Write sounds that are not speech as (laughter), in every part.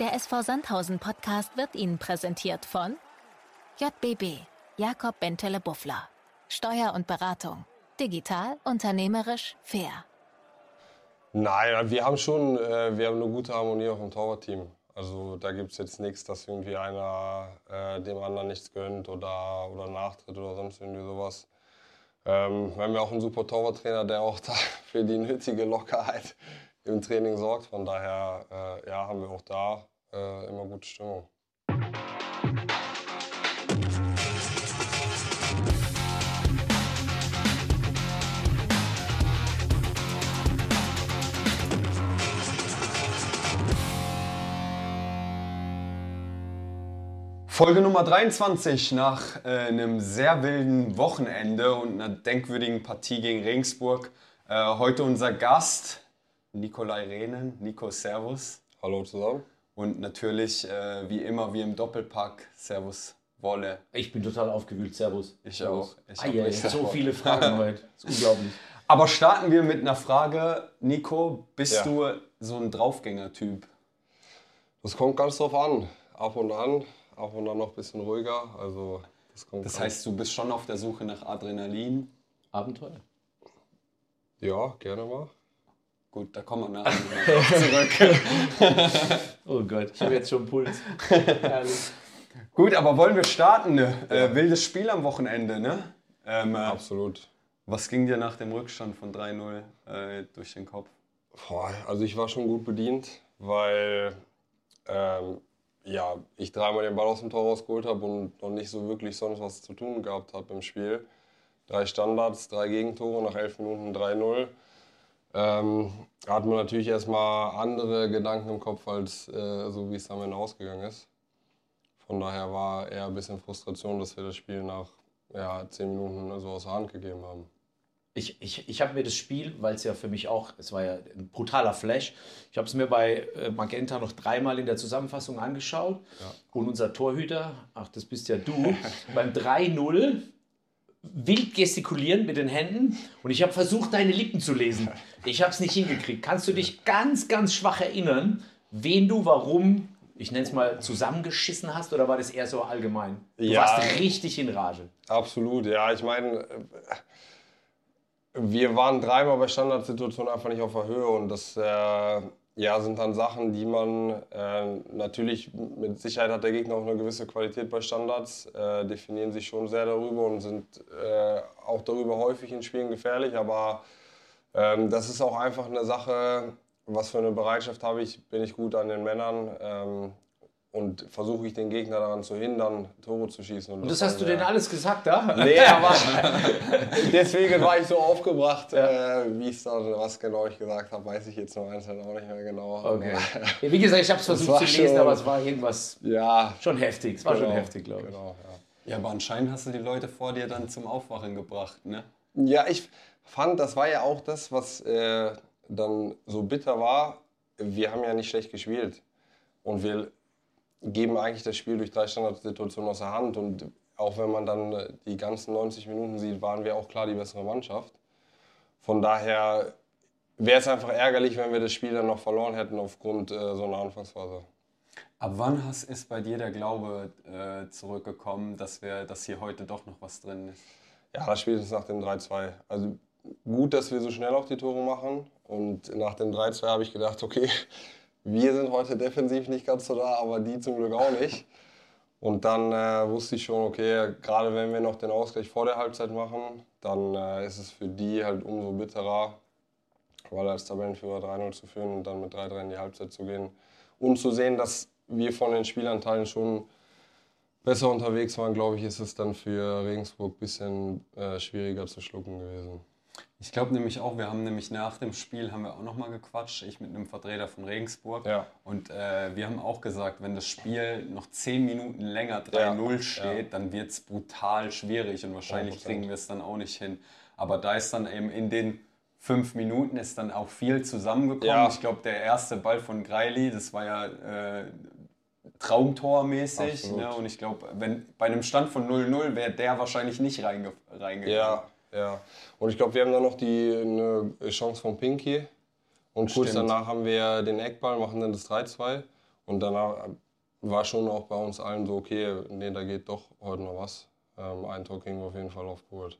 Der SV Sandhausen Podcast wird Ihnen präsentiert von JBB, Jakob Bentele Buffler. Steuer und Beratung. Digital, unternehmerisch, fair. Nein, wir haben schon, äh, wir haben eine gute Harmonie auch im Torwartteam. Also da gibt es jetzt nichts, dass irgendwie einer äh, dem anderen nichts gönnt oder, oder nachtritt oder sonst irgendwie sowas. Ähm, wir haben ja auch einen super Torwarttrainer, der auch (laughs) da für die nötige Lockerheit im Training sorgt. Von daher äh, ja, haben wir auch da äh, immer gute Stimmung. Folge Nummer 23 nach äh, einem sehr wilden Wochenende und einer denkwürdigen Partie gegen Regensburg. Äh, heute unser Gast, Nikolai Rehnen. Nico, Servus. Hallo zusammen. Und natürlich, äh, wie immer, wie im Doppelpack, Servus, Wolle. Ich bin total aufgewühlt, Servus. Ich Servus. auch. Ich ah, ja, richtig. so viele Fragen (laughs) heute. Das ist unglaublich. Aber starten wir mit einer Frage. Nico, bist Ja. du so ein Draufgänger-Typ? Das kommt ganz drauf an. Ab und an, ab und an noch ein bisschen ruhiger. Also das kommt Das heißt, du bist schon auf der Suche nach Adrenalin. Abenteuer. ja, gerne mal. Gut, da kommen wir nachher (laughs) zurück. (laughs) Oh Gott, ich habe jetzt schon Puls. Herrlich. Gut, aber wollen wir starten? Ne? Äh, wildes Spiel am Wochenende, ne? Ähm, äh, Absolut. was ging dir nach dem Rückstand von 3-0 äh, durch den Kopf? Boah, also ich war schon gut bedient, weil ähm, ja, ich dreimal den Ball aus dem Tor rausgeholt habe und noch nicht so wirklich sonst was zu tun gehabt habe im Spiel. Drei Standards, drei Gegentore, nach elf Minuten 3-0. Ähm, da hat man natürlich erstmal andere Gedanken im Kopf, als äh, so wie es am Ende ausgegangen ist. Von daher war eher ein bisschen Frustration, dass wir das Spiel nach ja, zehn Minuten so aus der Hand gegeben haben. Ich, ich, ich habe mir das Spiel, weil es ja für mich auch, es war ja ein brutaler Flash, ich habe es mir bei äh, Magenta noch dreimal in der Zusammenfassung angeschaut. Und unser Torhüter, ach, das bist ja du, (laughs) beim 3-0 wild gestikulieren mit den Händen und ich habe versucht, deine Lippen zu lesen. Ich habe es nicht hingekriegt. Kannst du dich ganz, ganz schwach erinnern, wen du warum, ich nenne es mal, zusammengeschissen hast oder war das eher so allgemein? Du Ja. warst richtig in Rage. Absolut, ja. Ich meine, äh, wir waren dreimal bei Standardsituationen einfach nicht auf der Höhe und das äh, ja, sind dann Sachen, die man äh, natürlich mit Sicherheit hat der Gegner auch eine gewisse Qualität bei Standards, äh, definieren sich schon sehr darüber und sind äh, auch darüber häufig in Spielen gefährlich, aber ähm, das ist auch einfach eine Sache, was für eine Bereitschaft habe ich, bin ich gut an den Männern ähm, und versuche ich den Gegner daran zu hindern, Tore zu schießen. Und das hast du denn alles gesagt da? Nee, (laughs) aber (laughs) deswegen war ich so aufgebracht, äh, wie es dann, was genau ich gesagt habe, weiß ich jetzt noch einzeln auch nicht mehr genau. Okay. (laughs) Ja, Wie gesagt, ich habe es versucht zu lesen, schon- aber es war irgendwas ja, schon heftig. Es war schon genau, heftig, glaube ich. Genau, ja. Ja, aber anscheinend hast du die Leute vor dir dann zum Aufwachen gebracht, ne? Ja, ich fand, das war ja auch das, was äh, dann so bitter war. Wir haben ja nicht schlecht gespielt. Und wir geben eigentlich das Spiel durch drei Standardsituationen aus der Hand. Und auch wenn man dann die ganzen 90 Minuten sieht, waren wir auch klar die bessere Mannschaft. Von daher wäre es einfach ärgerlich, wenn wir das Spiel dann noch verloren hätten aufgrund äh, so einer Anfangsphase. Ab wann hast, ist bei dir der Glaube äh, zurückgekommen, dass, wir, dass hier heute doch noch was drin ist? Ja, das spätestens nach dem 3-2. Also gut, dass wir so schnell auch die Tore machen. Und nach dem 3-2 habe ich gedacht, okay, wir sind heute defensiv nicht ganz so da, aber die zum Glück auch nicht. Und dann äh, wusste ich schon, okay, gerade wenn wir noch den Ausgleich vor der Halbzeit machen, dann äh, ist es für die halt umso bitterer, weil als Tabellenführer 3-0 zu führen und dann mit 3-3 in die Halbzeit zu gehen. Und zu sehen, dass wir von den Spielanteilen schon besser unterwegs waren, glaube ich, ist es dann für Regensburg ein bisschen äh, schwieriger zu schlucken gewesen. Ich glaube nämlich auch, wir haben nämlich nach dem Spiel haben wir auch nochmal gequatscht, ich mit einem Vertreter von Regensburg. Ja. Und äh, wir haben auch gesagt, wenn das Spiel noch 10 Minuten länger 3-0 steht, dann wird es brutal schwierig und wahrscheinlich 100%. kriegen wir es dann auch nicht hin. Aber da ist dann eben in den fünf Minuten ist dann auch viel zusammengekommen. Ja. Ich glaube, der erste Ball von Greili, das war ja äh, Traumtormäßig. Ne? Und ich glaube, wenn bei einem Stand von 0-0 wäre der wahrscheinlich nicht reinge reingegangen. Ja, ja. Und ich glaube, wir haben dann noch die eine Chance von Pinky. Und kurz Stimmt. danach haben wir den Eckball, machen dann das 3-2. Und Und danach war schon auch bei uns allen so, okay, nee, da geht doch heute noch was. Ähm, ein Tor kriegen wir auf jeden Fall aufgeholt.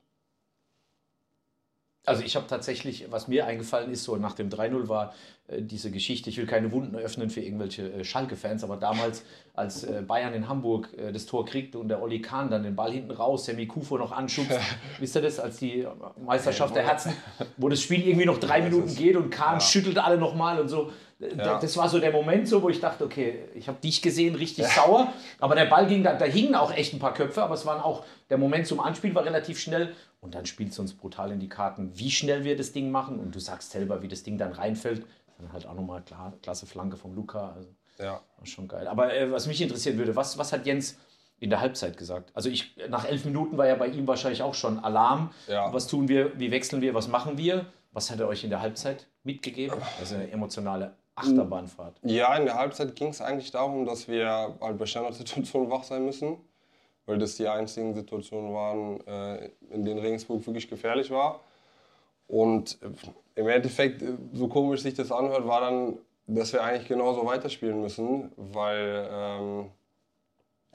Also ich habe tatsächlich, was mir eingefallen ist, so nach dem 3-0 war äh, diese Geschichte, ich will keine Wunden öffnen für irgendwelche äh, Schalke-Fans, aber damals, als äh, Bayern in Hamburg äh, das Tor kriegte und der Olli Kahn dann den Ball hinten raus, Sammy Kufo noch anschubst, (laughs) wisst ihr das, als die Meisterschaft der Herzen, wo das Spiel irgendwie noch drei Minuten geht und Kahn ja. schüttelt alle nochmal und so. Ja. Das war so der Moment, so, wo ich dachte, okay, ich habe dich gesehen, richtig ja. sauer. Aber der Ball ging, da, da hingen auch echt ein paar Köpfe, aber es waren auch, der Moment zum Anspiel war relativ schnell. Und dann spielt es uns brutal in die Karten, wie schnell wir das Ding machen. Und du sagst selber, wie das Ding dann reinfällt. Dann halt auch nochmal klar, klasse Flanke vom Luca. Also, ja. Schon geil. Aber äh, was mich interessieren würde, was, was hat Jens in der Halbzeit gesagt? Also ich, nach elf Minuten war ja bei ihm wahrscheinlich auch schon Alarm. Ja. Was tun wir, wie wechseln wir, was machen wir? Was hat er euch in der Halbzeit mitgegeben? Also eine emotionale Achterbahnfahrt. Ja, in der Halbzeit ging es eigentlich darum, dass wir halt bei Standardsituationen wach sein müssen, weil das die einzigen Situationen waren, äh, in denen Regensburg wirklich gefährlich war. Und äh, im Endeffekt, äh, so komisch sich das anhört, war dann, dass wir eigentlich genauso weiterspielen müssen, weil ähm,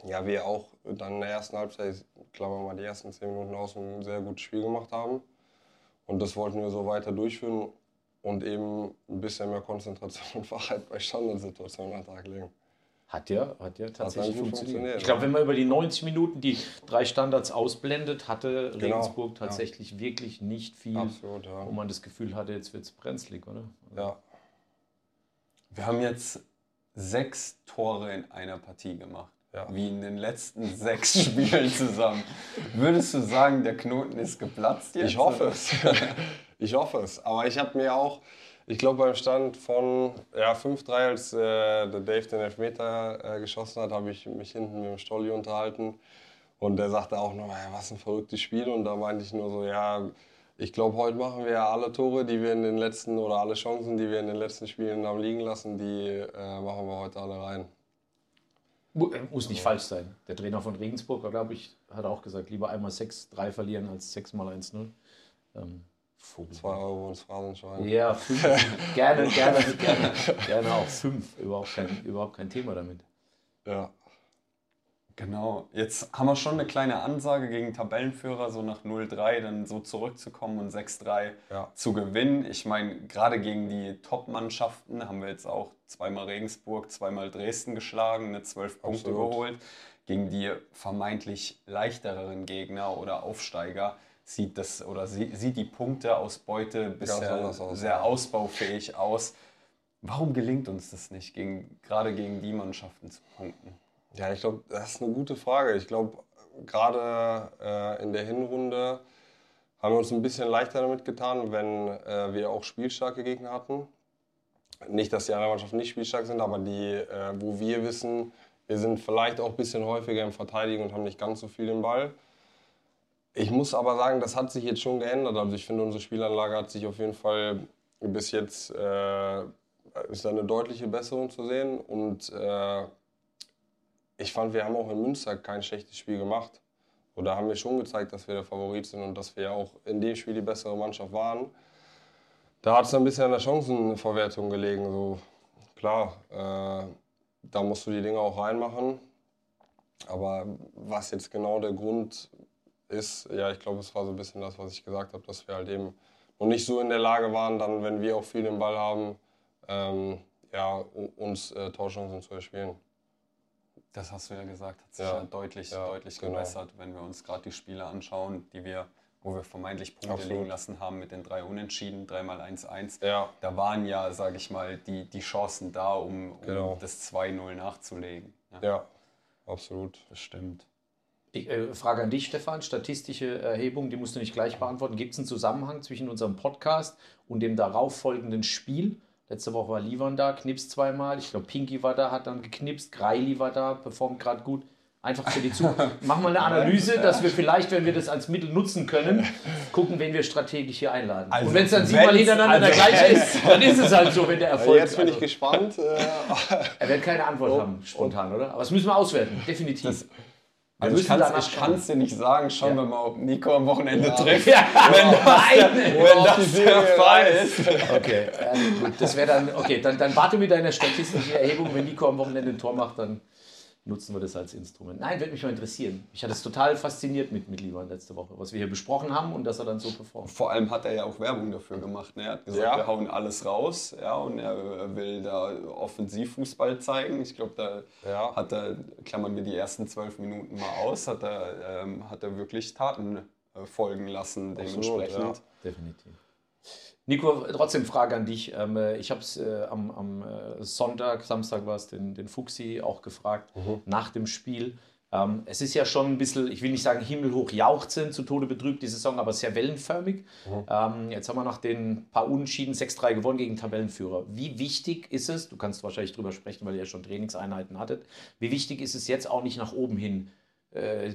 ja, wir auch dann in der ersten Halbzeit, klammern wir mal die ersten zehn Minuten aus, ein sehr gutes Spiel gemacht haben. Und das wollten wir so weiter durchführen und eben ein bisschen mehr Konzentration (laughs) und Wachheit bei Standardsituationen an den Tag legen. Hat ja, hat ja tatsächlich hat funktioniert. Ich glaube, wenn man über die 90 Minuten die drei Standards ausblendet, hatte genau. Regensburg tatsächlich ja. wirklich nicht viel, Absolut, ja. wo man das Gefühl hatte, jetzt wird es brenzlig, oder? Ja. Wir haben jetzt sechs Tore in einer Partie gemacht. Ja. Wie in den letzten sechs (laughs) Spielen zusammen. Würdest du sagen, der Knoten ist geplatzt jetzt? Ich hoffe es. (laughs) Ich hoffe es. Aber ich habe mir auch, ich glaube beim Stand von ja, 5-3, als äh, der Dave den Elfmeter äh, geschossen hat, habe ich mich hinten mit dem Stolli unterhalten. Und der sagte auch noch, ja, was ein verrücktes Spiel. Und da meinte ich nur so, ja, ich glaube, heute machen wir alle Tore, die wir in den letzten, oder alle Chancen, die wir in den letzten Spielen haben liegen lassen, die äh, machen wir heute alle rein. Äh, muss nicht falsch sein. Der Trainer von Regensburg, glaube ich, hat auch gesagt, lieber einmal 6-3 verlieren als 6 mal 1-0. Ähm. 2 Euro ins Phrasenschwein. Ja, (laughs) fünf. gerne, gerne, gerne, gerne auch fünf. Überhaupt kein, überhaupt kein Thema damit. Ja. Genau. Jetzt haben wir schon eine kleine Ansage gegen Tabellenführer, so nach 0-3 dann so zurückzukommen und 6-3 ja. zu gewinnen. Ich meine, gerade gegen die Top-Mannschaften haben wir jetzt auch zweimal Regensburg, zweimal Dresden geschlagen, eine 12 Punkte geholt. Gegen die vermeintlich leichtereren Gegner oder Aufsteiger sieht das oder sieht die Punkteausbeute bisher aus, sehr ausbaufähig aus. Warum gelingt uns das nicht, gegen, gerade gegen die Mannschaften zu punkten? Ja, ich glaube, das ist eine gute Frage. Ich glaube, gerade äh, in der Hinrunde haben wir uns ein bisschen leichter damit getan, wenn äh, wir auch spielstarke Gegner hatten. Nicht, dass die anderen Mannschaften nicht spielstark sind, aber die, äh, wo wir wissen, wir sind vielleicht auch ein bisschen häufiger im Verteidigen und haben nicht ganz so viel den Ball. Ich muss aber sagen, das hat sich jetzt schon geändert. Also ich finde, unsere Spielanlage hat sich auf jeden Fall bis jetzt äh, ist da eine deutliche Besserung zu sehen. Und äh, ich fand, wir haben auch in Münster kein schlechtes Spiel gemacht. Oder haben wir schon gezeigt, dass wir der Favorit sind und dass wir auch in dem Spiel die bessere Mannschaft waren. Da hat es ein bisschen an der Chancenverwertung gelegen. So, klar, äh, da musst du die Dinge auch reinmachen. Aber was jetzt genau der Grund ist, ja, ich glaube, es war so ein bisschen das, was ich gesagt habe, dass wir halt eben noch nicht so in der Lage waren, dann, wenn wir auch viel den Ball haben, ähm, ja, uns äh, Torchancen zu erspielen. Das hast du ja gesagt, hat sich ja, ja deutlich, ja, deutlich genau. gebessert, wenn wir uns gerade die Spiele anschauen, die wir, wo wir vermeintlich Punkte Absolut. liegen lassen haben mit den drei Unentschieden, dreimal 1-1. Ja. Da waren ja, sage ich mal, die, die Chancen da, um, um genau. das 2-0 nachzulegen. Ja. ja, absolut. Das stimmt. Ich, äh, Frage an dich, Stefan. Statistische Erhebung, die musst du nicht gleich beantworten. Gibt es einen Zusammenhang zwischen unserem Podcast und dem darauffolgenden Spiel? Letzte Woche war Livan da, knipst zweimal. Ich glaube, Pinky war da, hat dann geknipst. Greili war da, performt gerade gut. Einfach für die Zukunft. (laughs) Mach mal eine Analyse, dass wir vielleicht, wenn wir das als Mittel nutzen können, gucken, wen wir strategisch hier einladen. Also, und wenn es dann siebenmal hintereinander also, gleich ist, dann ist es halt so, wenn der Erfolg Jetzt bin also, ich gespannt. Äh, er wird keine Antwort oh, haben, spontan, oder? Aber das müssen wir auswerten, definitiv. Das Also ich müssen kann es dir nicht sagen, schauen Ja. wir mal, ob Nico am Wochenende Ja. trifft. (laughs) Ja, wenn das, wenn Auf das der Fall ist. Okay, gut, das wäre dann, okay, dann, dann warte mit deiner statistischen Erhebung, wenn Nico am Wochenende ein Tor macht, dann nutzen wir das als Instrument. Nein, würde mich mal interessieren. Ich hatte es total fasziniert mit, mit Lieber letzte Woche, was wir hier besprochen haben und dass er dann so performt. Vor allem hat er ja auch Werbung dafür gemacht. Ne? Er hat gesagt, Ja. wir hauen alles raus ja, und er will da Offensivfußball zeigen. Ich glaube, da Ja. hat er, klammern wir die ersten zwölf Minuten mal aus, hat er, ähm, hat er wirklich Taten äh, folgen lassen Absolut, dementsprechend. ja. Definitiv. Nico, trotzdem Frage an dich. Ähm, äh, ich habe es äh, am, am äh, Sonntag, Samstag war es, den, den Fuchsi auch gefragt, nach dem Spiel. Ähm, es ist ja schon ein bisschen, ich will nicht sagen himmelhoch jauchzend, zu Tode betrübt die Saison, aber sehr wellenförmig. Ähm, jetzt haben wir nach den paar Unentschieden 6-3 gewonnen gegen Tabellenführer. Wie wichtig ist es, du kannst wahrscheinlich drüber sprechen, weil ihr ja schon Trainingseinheiten hattet, wie wichtig ist es jetzt auch nicht nach oben hin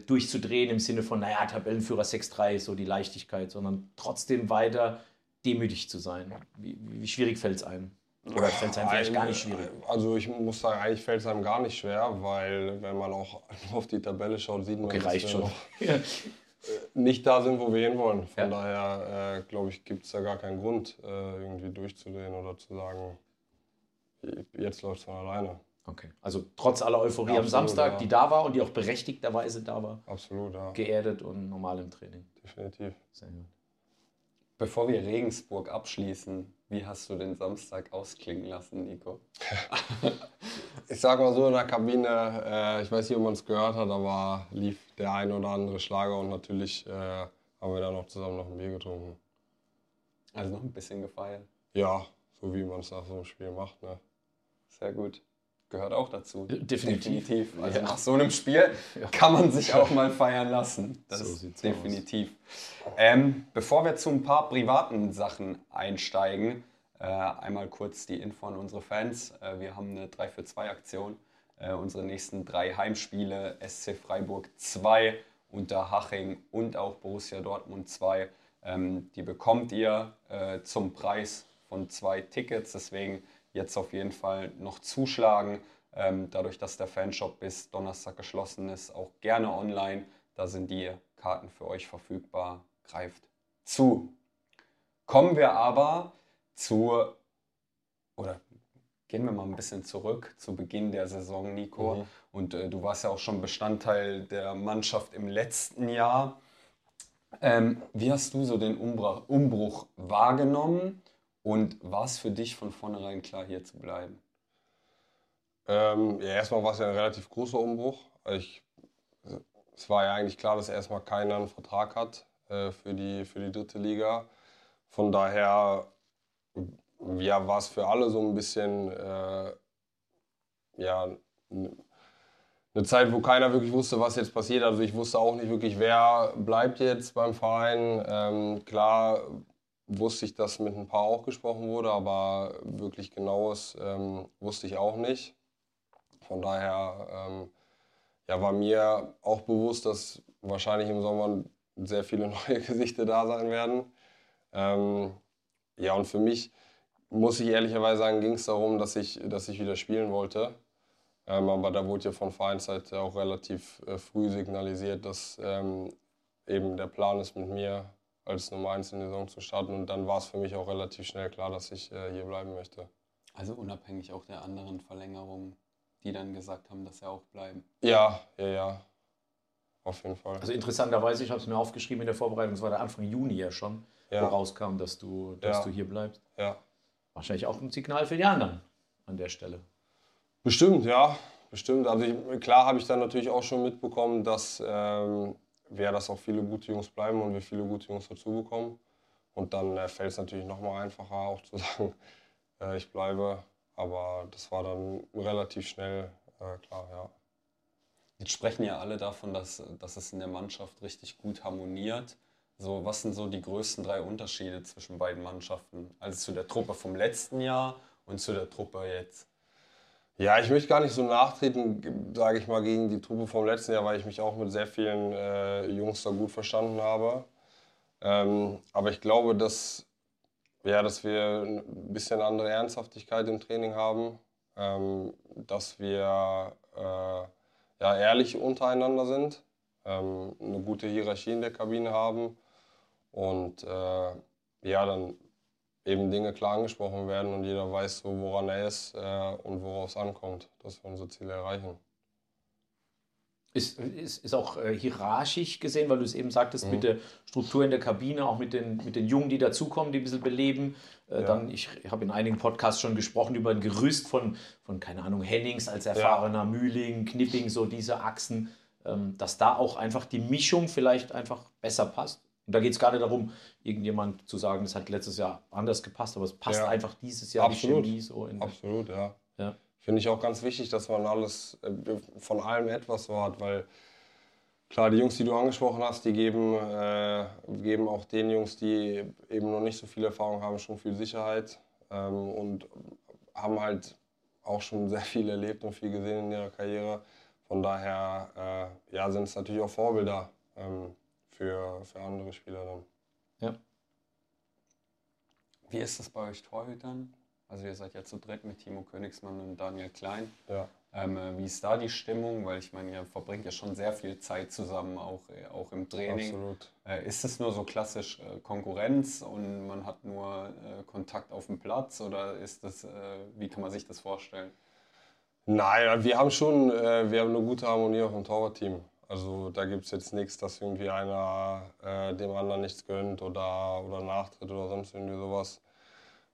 durchzudrehen im Sinne von, naja, Tabellenführer 6-3 ist so die Leichtigkeit, sondern trotzdem weiter demütig zu sein. Wie, wie schwierig fällt es einem? Oder fällt es einem vielleicht gar nicht schwierig? Also ich muss sagen, eigentlich fällt es einem gar nicht schwer, weil wenn man auch (laughs) auf die Tabelle schaut, sieht man, Okay, dass wir schon. noch (laughs) Ja. nicht da sind, wo wir hinwollen. Ja. Von daher äh, glaube ich, gibt es da gar keinen Grund, äh, irgendwie durchzudrehen oder zu sagen, jetzt läuft es von alleine. Okay. Also trotz aller Euphorie am Absolut, Samstag, ja. die da war und die auch berechtigterweise da war, Absolut, ja, geerdet und normal im Training. definitiv. Sehr gut. Bevor wir Regensburg abschließen, wie hast du den Samstag ausklingen lassen, Nico? (laughs) Ich sag mal so in der Kabine, äh, ich weiß nicht, ob man es gehört hat, aber lief der ein oder andere Schlager und natürlich äh, haben wir dann noch zusammen noch ein Bier getrunken. Also noch ein bisschen gefeiert. Ja, so wie man es nach so einem Spiel macht. Ne? Sehr gut. Gehört auch dazu. Definitiv. Definitiv. Also Ja. nach so einem Spiel kann man sich auch mal feiern lassen. Das So ist definitiv. Ähm, bevor wir zu ein paar privaten Sachen einsteigen, äh, einmal kurz die Info an unsere Fans. Äh, wir haben eine 3 für 2 Aktion. Äh, unsere nächsten drei Heimspiele, SC Freiburg 2, Unterhaching und auch Borussia Dortmund 2, ähm, die bekommt ihr äh, zum Preis von zwei Tickets. Deswegen jetzt auf jeden Fall noch zuschlagen. Ähm, dadurch, dass der Fanshop bis Donnerstag geschlossen ist, auch gerne online. Da sind die Karten für euch verfügbar. Greift zu. Kommen wir aber zu, oder gehen wir mal ein bisschen zurück zu Beginn der Saison, Nico. Mhm. Und äh, du warst ja auch schon Bestandteil der Mannschaft im letzten Jahr. Ähm, wie hast du so den Umbruch, Umbruch wahrgenommen und war es für dich von vornherein klar, hier zu bleiben? Ähm, ja, erstmal war es ja ein relativ großer Umbruch. Ich, es war ja eigentlich klar, dass erstmal keiner einen Vertrag hat äh, für, die, für die dritte Liga. Von daher ja, war es für alle so ein bisschen äh, ja, eine Zeit, wo keiner wirklich wusste, was jetzt passiert. Also ich wusste auch nicht wirklich, wer bleibt jetzt beim Verein. Ähm, klar wusste ich, dass mit ein paar auch gesprochen wurde, aber wirklich genaues ähm, wusste ich auch nicht. Von daher ähm, ja, war mir auch bewusst, dass wahrscheinlich im Sommer sehr viele (laughs) neue Gesichter da sein werden. Ähm, ja, und für mich, muss ich ehrlicherweise sagen, ging es darum, dass ich, dass ich wieder spielen wollte. Ähm, aber da wurde ja von Vereinsseite auch relativ äh, früh signalisiert, dass ähm, eben der Plan ist, mit mir als Nummer 1 in die Saison zu starten. Und dann war es für mich auch relativ schnell klar, dass ich äh, hier bleiben möchte. Also unabhängig auch der anderen Verlängerungen, die dann gesagt haben, dass sie auch bleiben. Ja, ja, ja. Auf jeden Fall. Also interessanterweise, ich habe es mir aufgeschrieben in der Vorbereitung, es war der Anfang Juni ja schon, Ja. wo rauskam, dass du, dass Ja. du hier bleibst. ja. Wahrscheinlich auch ein Signal für die anderen an der Stelle. Bestimmt, ja, bestimmt. Also ich, klar habe ich dann natürlich auch schon mitbekommen, dass ähm, wir, dass auch viele gute Jungs bleiben und wir viele gute Jungs dazu bekommen. Und dann äh, fällt es natürlich nochmal einfacher, auch zu (laughs) sagen, äh, ich bleibe. Aber das war dann relativ schnell äh, klar, ja. Jetzt sprechen ja alle davon, dass, dass es in der Mannschaft richtig gut harmoniert. So, was sind so die größten drei Unterschiede zwischen beiden Mannschaften? Also zu der Truppe vom letzten Jahr und zu der Truppe jetzt. Ja, ich möchte gar nicht so nachtreten, sage ich mal, gegen die Truppe vom letzten Jahr, weil ich mich auch mit sehr vielen äh, Jungs da gut verstanden habe. Ähm, aber ich glaube, dass, ja, dass wir ein bisschen andere Ernsthaftigkeit im Training haben, ähm, dass wir äh, ja, ehrlich untereinander sind ähm, eine gute Hierarchie in der Kabine haben und äh, ja, dann eben Dinge klar angesprochen werden und jeder weiß so, woran er ist äh, und worauf es ankommt, dass wir unsere Ziele erreichen. Ist, ist, ist auch äh, hierarchisch gesehen, weil du es eben sagtest, mhm. mit der Struktur in der Kabine, auch mit den, mit den Jungen, die dazukommen, die ein bisschen beleben. Äh, ja. Dann, ich habe in einigen Podcasts schon gesprochen über ein Gerüst von, von keine Ahnung, Hennings als erfahrener ja. Mühling, Knipping, so diese Achsen, ähm, dass da auch einfach die Mischung vielleicht einfach besser passt. Und da geht es gar nicht darum, irgendjemand zu sagen, es hat letztes Jahr anders gepasst, aber es passt ja. einfach dieses Jahr Absolut. die Chemie so in Absolut, ja. ja. Finde ich auch ganz wichtig, dass man alles äh, von allem etwas so hat, weil klar, die Jungs, die du angesprochen hast, die geben, äh, geben auch den Jungs, die eben noch nicht so viel Erfahrung haben, schon viel Sicherheit ähm, und haben halt auch schon sehr viel erlebt und viel gesehen in ihrer Karriere. Von daher äh, ja, sind es natürlich auch Vorbilder ähm, für, für andere Spieler dann. Ja. Wie ist das bei euch Torhütern? Also ihr seid ja zu dritt mit Timo Königsmann und Daniel Klein. Ja. Ähm, äh, wie ist da die Stimmung? Weil ich meine, ihr verbringt ja schon sehr viel Zeit zusammen, auch, äh, auch im Training. Absolut. Äh, ist es nur so klassisch äh, Konkurrenz und man hat nur äh, Kontakt auf dem Platz oder ist das, äh, wie kann man sich das vorstellen? Nein, wir haben schon wir haben eine gute Harmonie auf dem Torwartteam. Also da gibt es jetzt nichts, dass irgendwie einer dem anderen nichts gönnt oder, oder nachtritt oder sonst irgendwie sowas.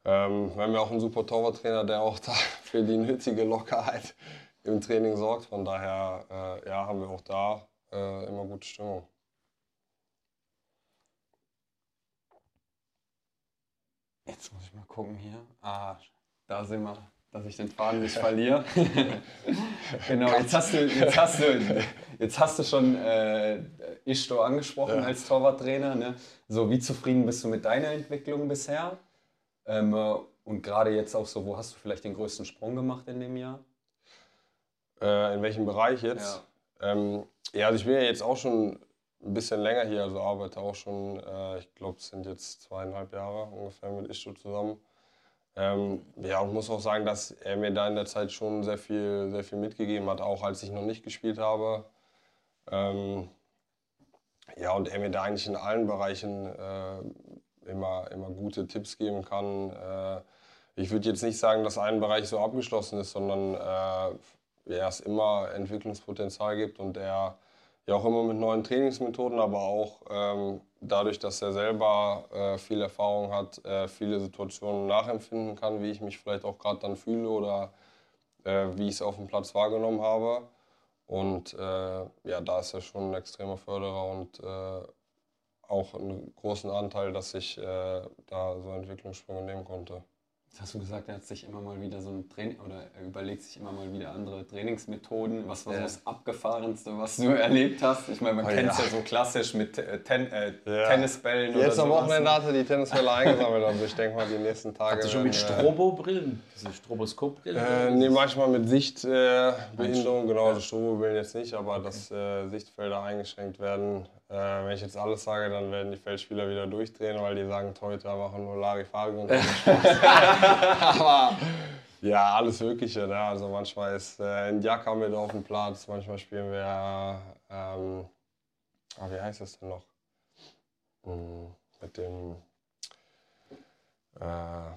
Ähm, wir haben ja auch einen super Torwarttrainer, der auch (laughs) da für die nötige Lockerheit im Training sorgt. Von daher äh, ja, haben wir auch da äh, immer gute Stimmung. Jetzt muss ich mal gucken hier. Ah, da sind wir, dass ich den Faden nicht verliere. (laughs) genau, jetzt hast du, jetzt hast du, jetzt hast du schon äh, Ishto angesprochen ja. als Torwarttrainer. Ne? So, wie zufrieden bist du mit deiner Entwicklung bisher? Ähm, äh, und gerade jetzt auch so, wo hast du vielleicht den größten Sprung gemacht in dem Jahr? Äh, in welchem Bereich jetzt? Ja. Ähm, ja, also ich bin ja jetzt auch schon ein bisschen länger hier, also arbeite auch schon, äh, ich glaube, es sind jetzt zweieinhalb Jahre ungefähr mit Ishto zusammen. Ähm, ja, und muss auch sagen, dass er mir da in der Zeit schon sehr viel, sehr viel mitgegeben hat, auch als ich noch nicht gespielt habe. Ähm, ja, und er mir da eigentlich in allen Bereichen äh, immer, immer gute Tipps geben kann. Äh, ich würde jetzt nicht sagen, dass ein Bereich so abgeschlossen ist, sondern äh, ja, es immer Entwicklungspotenzial gibt und er ja auch immer mit neuen Trainingsmethoden, aber auch ähm, dadurch, dass er selber äh, viel Erfahrung hat, äh, viele Situationen nachempfinden kann, wie ich mich vielleicht auch gerade dann fühle oder äh, wie ich es auf dem Platz wahrgenommen habe. Und äh, ja, da ist er schon ein extremer Förderer und äh, auch einen großen Anteil, dass ich äh, da so Entwicklungssprünge nehmen konnte. Jetzt hast du gesagt, er hat sich immer mal wieder so ein Training oder er überlegt sich immer mal wieder andere Trainingsmethoden. Was war ja. so das Abgefahrenste, was du (laughs) erlebt hast? Ich meine, man oh, kennt es ja. ja. so klassisch mit äh, ten, äh, ja. Tennisbällen Jetzt am Wochenende hat er die Tennisbälle eingesammelt, also ich denke mal, die nächsten Tage. Hast du schon mit Strobobrillen? Diese Stroboskopbrillen? Äh, nee, manchmal mit Sichtbehinderung, äh, genau, also Strobobrillen jetzt nicht, aber okay. dass äh, Sichtfelder eingeschränkt werden. Äh, wenn ich jetzt alles sage, dann werden die Feldspieler wieder durchdrehen, weil die sagen, Torhüter machen nur Larifari und (laughs) Aber ja, alles Mögliche. Ne? Also manchmal ist äh, ein Jaka mit auf dem Platz, manchmal spielen wir, ähm, ah, wie heißt das denn noch? Hm, mit dem äh,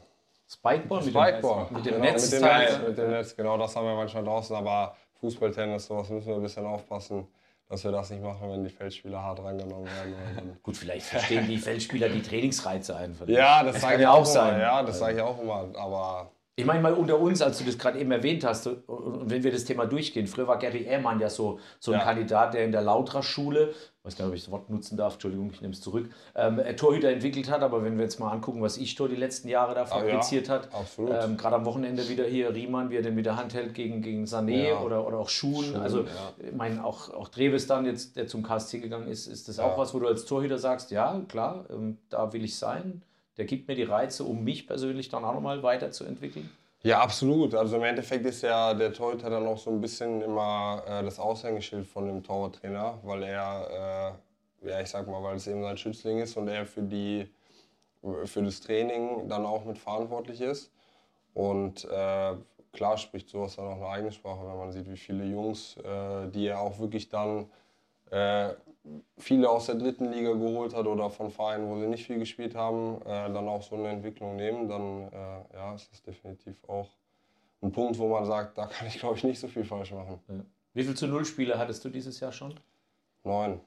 Spikeball? Spikeball. Mit dem, genau, Netz. Mit dem Netz, mit dem Netz, genau, das haben wir manchmal draußen, aber Fußball, Tennis, sowas müssen wir ein bisschen aufpassen dass wir das nicht machen, wenn die Feldspieler hart rangenommen werden. Gut, vielleicht verstehen die Feldspieler die Trainingsreize einfach. Ja, das, das sage ich auch, auch sein. Ja, das sage ich auch immer. Aber ich meine mal unter uns, als du das gerade eben erwähnt hast, und wenn wir das Thema durchgehen, früher war Gary Ehrmann ja so, so ein ja. Kandidat, der in der Lautra-Schule, ich weiß gar nicht, ob ich das Wort nutzen darf, Entschuldigung, ich nehme es zurück, ähm, Torhüter entwickelt hat, aber wenn wir jetzt mal angucken, was ich Tor die letzten Jahre da fabriziert ja, hat, ähm, gerade am Wochenende wieder hier Riemann, wie er den mit der Hand hält gegen, gegen Sané ja. oder, oder auch Schuhen, Schuhen also ich meine auch, auch Dreves dann jetzt, der zum KSC gegangen ist, ist das auch was, wo du als Torhüter sagst, ja klar, ähm, da will ich sein, der gibt mir die Reize, um mich persönlich dann auch nochmal weiterzuentwickeln? Ja, absolut. Also im Endeffekt ist ja der Torhüter dann auch so ein bisschen immer äh, das Aushängeschild von dem Torwarttrainer, weil er, äh, ja ich sag mal, weil es eben sein Schützling ist und er für, die, für das Training dann auch mit verantwortlich ist. Und äh, klar spricht sowas dann auch eine eigene Sprache, wenn man sieht, wie viele Jungs, äh, die er auch wirklich dann äh, viele aus der dritten Liga geholt hat oder von Vereinen, wo sie nicht viel gespielt haben, äh, dann auch so eine Entwicklung nehmen, dann äh, ja, ist das definitiv auch ein Punkt, wo man sagt, da kann ich glaube ich nicht so viel falsch machen. Ja. Wie viel zu Null Spiele hattest du dieses Jahr schon? Neun.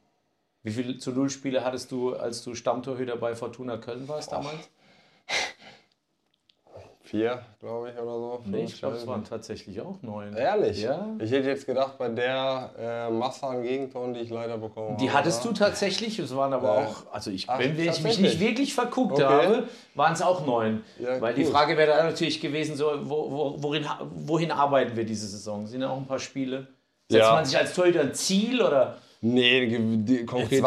Wie viel zu Null Spiele hattest du, als du Stammtorhüter bei Fortuna Köln warst damals? Vier, glaube ich, oder so. Nee, ich glaube, es waren tatsächlich auch neun. Ehrlich? Ja. Ich hätte jetzt gedacht, bei der äh, Masse an Gegentoren, die ich leider bekommen Die habe. hattest du tatsächlich, es waren aber Ja. auch, also ich, Ach, wenn ich mich nicht wirklich verguckt Okay. habe, waren es auch neun. Ja, Weil die cool. Frage wäre dann natürlich gewesen, so, wo, wo, worin, wohin arbeiten wir diese Saison? Sind ja auch ein paar Spiele. Setzt Ja. man sich als Torhüter ein Ziel oder? Nee, die, konkret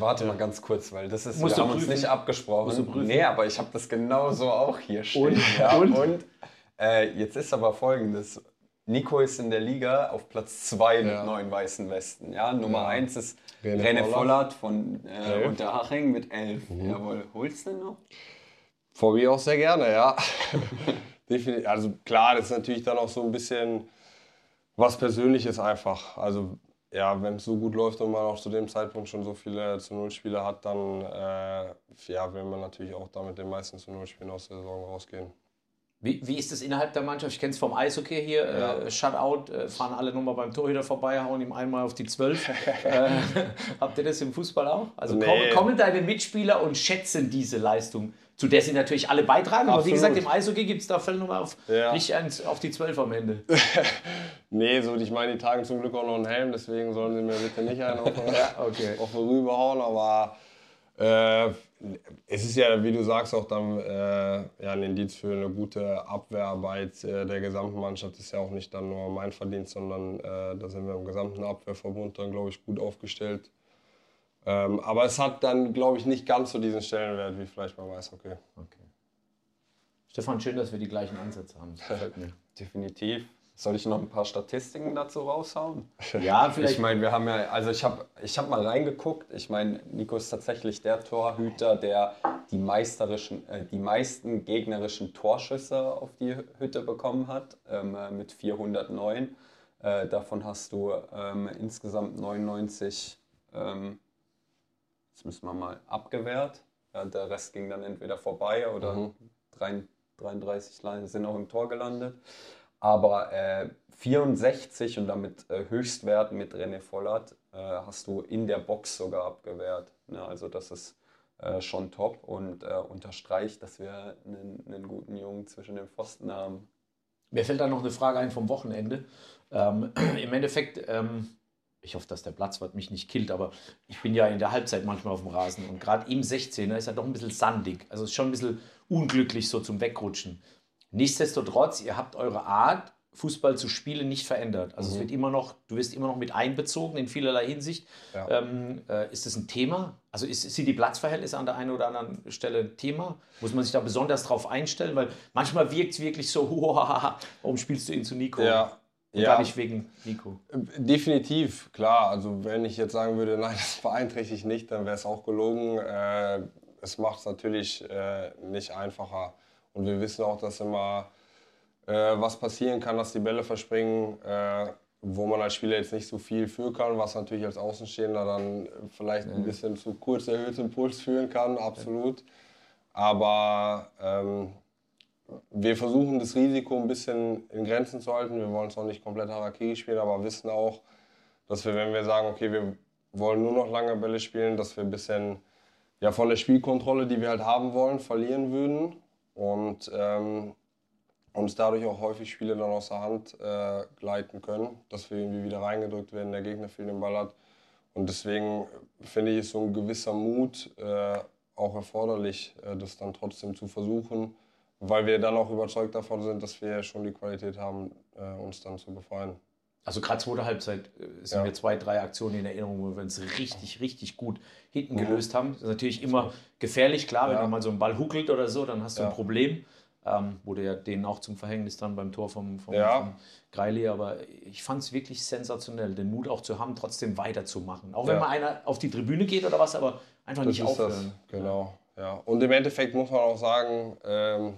warte mal ganz kurz, weil das ist, Musst wir haben uns prüfen. nicht abgesprochen. Nee, aber ich habe das genauso auch hier stehen. Und? Ja, Und? und äh, jetzt ist aber folgendes. Nico ist in der Liga auf Platz 2 mit Ja. neun weißen Westen. Ja, Nummer Ja. 1 ist René René Vollert. Von äh. Unterhaching mit 11. Jawohl, holst du noch? Von mir auch sehr gerne, ja. (laughs) Definitiv. Also klar, das ist natürlich dann auch so ein bisschen was Persönliches einfach. Also ja, wenn es so gut läuft und man auch zu dem Zeitpunkt schon so viele zu Null Spiele hat, dann äh, ja, will man natürlich auch damit den meisten zu Null Spielen aus der Saison rausgehen. Wie, wie ist das innerhalb der Mannschaft? Ich kenne es vom Eishockey hier. Ja. Äh, Shutout, äh, fahren alle nochmal beim Torhüter vorbei, hauen ihm einmal auf die 12. (laughs) äh, (laughs) habt ihr das im Fußball auch? Also Nee. kommen, kommen deine Mitspieler und schätzen diese Leistung, zu der sie natürlich alle beitragen. Aber wie gesagt, im Eishockey gibt es da Fälle nochmal auf, Ja. nicht eins auf die 12 am Ende. (laughs) Nee, so ich meine, die tragen zum Glück auch noch einen Helm, deswegen sollen sie mir bitte nicht einen auf, (laughs) okay. auf rüberhauen, aber äh, es ist ja, wie du sagst, auch dann äh, ja, ein Indiz für eine gute Abwehrarbeit äh, der gesamten Mannschaft. ist ja auch nicht dann nur mein Verdienst, sondern äh, da sind wir im gesamten Abwehrverbund dann, glaube ich, gut aufgestellt. Ähm, aber es hat dann, glaube ich, nicht ganz so diesen Stellenwert wie vielleicht beim Eishockey. okay. Stefan, schön, dass wir die gleichen Ansätze haben. Das gefällt mir. (laughs) Definitiv. Soll ich noch ein paar Statistiken dazu raushauen? Ja, vielleicht. Ich meine, wir haben ja, also ich habe ich hab mal reingeguckt. Ich meine, Nico ist tatsächlich der Torhüter, der die, meisterischen, äh, die meisten gegnerischen Torschüsse auf die Hütte bekommen hat, ähm, äh, mit 409. Äh, davon hast du ähm, insgesamt 99, ähm, jetzt müssen wir mal, abgewehrt. Ja, der Rest ging dann entweder vorbei oder Mhm. 33 33 Leine sind auch im Tor gelandet. Aber äh, 64 und damit äh, Höchstwert mit René Vollert äh, hast du in der Box sogar abgewehrt. Ne? Also das ist äh, schon top und äh, unterstreicht, dass wir einen, einen guten Jungen zwischen den Pfosten haben. Mir fällt da noch eine Frage ein vom Wochenende. Ähm, (clears throat) Im Endeffekt, ähm, ich hoffe, dass der Platzwart mich nicht killt, aber ich bin ja in der Halbzeit manchmal auf dem Rasen und gerade im 16er ist er doch ein bisschen sandig. Also es ist schon ein bisschen unglücklich so zum Wegrutschen. Nichtsdestotrotz, ihr habt eure Art, Fußball zu spielen, nicht verändert. Also es wird immer noch, du wirst immer noch mit einbezogen in vielerlei Hinsicht. Ja. Ähm, äh, ist das ein Thema? Also ist, sind die Platzverhältnisse an der einen oder anderen Stelle ein Thema? Muss man sich da besonders drauf einstellen? Weil manchmal wirkt es wirklich so, (laughs) "Huahaha, warum spielst du ihn zu Nico? Ja, Und ja. gar nicht wegen Nico. Definitiv, klar. Also wenn ich jetzt sagen würde, (laughs) nein, das beeinträchtigt nicht, dann wäre es auch gelogen. Äh, es macht es natürlich äh, nicht einfacher. Und wir wissen auch, dass immer äh, was passieren kann, dass die Bälle verspringen, äh, wo man als Spieler jetzt nicht so viel für kann, was natürlich als Außenstehender dann vielleicht ein bisschen zu kurz erhöhtem Puls führen kann, absolut. Aber ähm, wir versuchen das Risiko ein bisschen in Grenzen zu halten. Wir wollen auch nicht komplett Harakiri spielen, aber wissen auch, dass wir, wenn wir sagen, okay, wir wollen nur noch lange Bälle spielen, dass wir ein bisschen ja, von der Spielkontrolle, die wir halt haben wollen, verlieren würden und ähm, uns dadurch auch häufig Spiele dann aus der Hand äh, gleiten können, dass wir irgendwie wieder reingedrückt werden, der Gegner viel den Ball hat. Und deswegen finde ich, ist so ein gewisser Mut äh, auch erforderlich, äh, das dann trotzdem zu versuchen, weil wir dann auch überzeugt davon sind, dass wir schon die Qualität haben, äh, uns dann zu befreien. Also gerade zweite Halbzeit äh, sind Ja. mir zwei, drei Aktionen in Erinnerung, wo wir uns richtig, richtig gut hinten Mhm. gelöst haben. Das ist natürlich immer gefährlich, klar, wenn Ja. da mal so ein Ball huckelt oder so, dann hast du Ja. ein Problem. Ähm, wurde ja denen auch zum Verhängnis dann beim Tor vom, vom, Ja. vom Greili. Aber ich fand es wirklich sensationell, den Mut auch zu haben, trotzdem weiterzumachen. Auch wenn mal einer auf die Tribüne geht oder was, aber einfach nicht das ist aufhören. das, genau. Ja. Und im Endeffekt muss man auch sagen, ähm,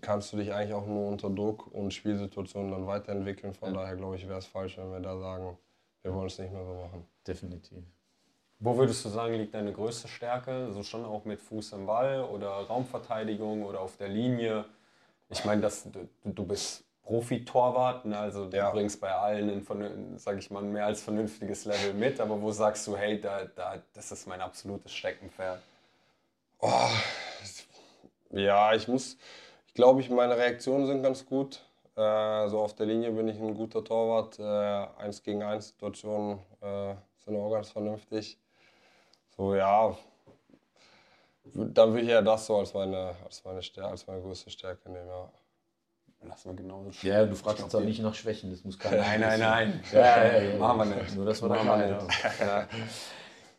kannst du dich eigentlich auch nur unter Druck und Spielsituationen dann weiterentwickeln. Von daher glaube ich, wäre es falsch, wenn wir da sagen, wir wollen es nicht mehr so machen. Definitiv. Wo würdest du sagen, liegt deine größte Stärke? So schon auch mit Fuß im Ball oder Raumverteidigung oder auf der Linie? Ich meine, du, du bist Profi-Torwart, ne? also du Ja. bringst bei allen ein, sag ich mal, mehr als vernünftiges Level mit, aber wo sagst du, hey, da, da, das ist mein absolutes Steckenpferd? Oh, ja, ich muss, ich glaube, ich, meine Reaktionen sind ganz gut. Äh, so auf der Linie bin ich ein guter Torwart. Äh, eins gegen eins Situationen äh, sind auch ganz vernünftig. So, ja, dann würde ich ja das so als meine, als meine, Stärke, als meine größte Stärke nehmen, ja. Lass mal genauso Ja, du fragst jetzt auch nicht nach Schwächen, das muss keiner Nein, nein, nein. Ja, (laughs) ja, ja, ja. Machen wir nicht. Nur, dass wir da Machen wir. (laughs)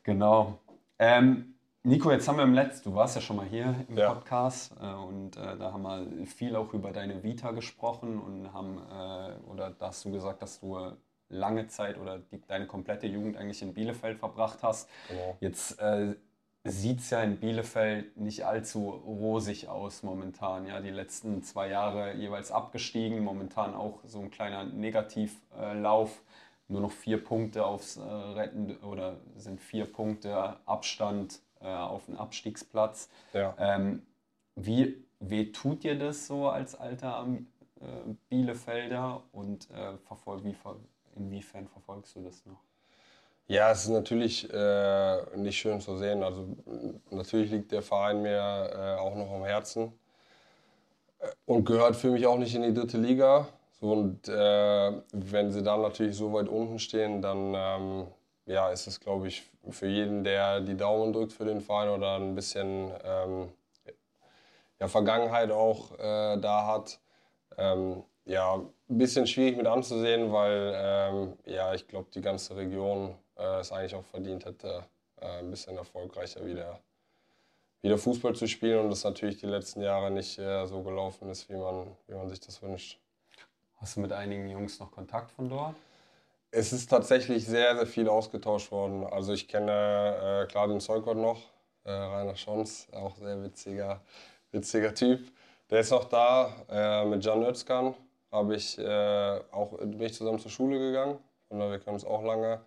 Genau. Ähm, Nico, jetzt haben wir im letzten, du warst ja schon mal hier im Ja. Podcast äh, und äh, da haben wir viel auch über deine Vita gesprochen und haben, äh, oder da hast du gesagt, dass du lange Zeit oder die, deine komplette Jugend eigentlich in Bielefeld verbracht hast. Genau. Jetzt äh, sieht es ja in Bielefeld nicht allzu rosig aus momentan. Ja, die letzten zwei Jahre jeweils abgestiegen, momentan auch so ein kleiner Negativlauf. Nur noch vier Punkte aufs äh, Retten oder sind vier Punkte Abstand äh, auf den Abstiegsplatz. Ja. Ähm, wie weh tut dir das so als alter äh, Bielefelder und äh, verfol wie, inwiefern verfolgst du das noch? Ja, es ist natürlich äh, nicht schön zu sehen. Also natürlich liegt der Verein mir äh, auch noch am Herzen Äh, und gehört für mich auch nicht in die dritte Liga. So, und äh, wenn sie dann natürlich so weit unten stehen, dann ähm, ja, ist es, glaube ich, für jeden, der die Daumen drückt für den Verein oder ein bisschen ähm, ja, Vergangenheit auch äh, da hat, ähm, ja, ein bisschen schwierig mit anzusehen, weil ähm, ja, ich glaube, die ganze Region äh, es eigentlich auch verdient hätte, äh, ein bisschen erfolgreicher wieder, wieder Fußball zu spielen und das natürlich die letzten Jahre nicht äh, so gelaufen ist, wie man, wie man sich das wünscht. Hast du mit einigen Jungs noch Kontakt von dort? Es ist tatsächlich sehr, sehr viel ausgetauscht worden. Also ich kenne äh, klar den Zeugwart noch, äh, Rainer Schons, auch sehr witziger, witziger Typ. Der ist noch da. Äh, mit Jan Özkan habe ich äh, auch bin ich zusammen zur Schule gegangen. Und wir kennen uns auch lange.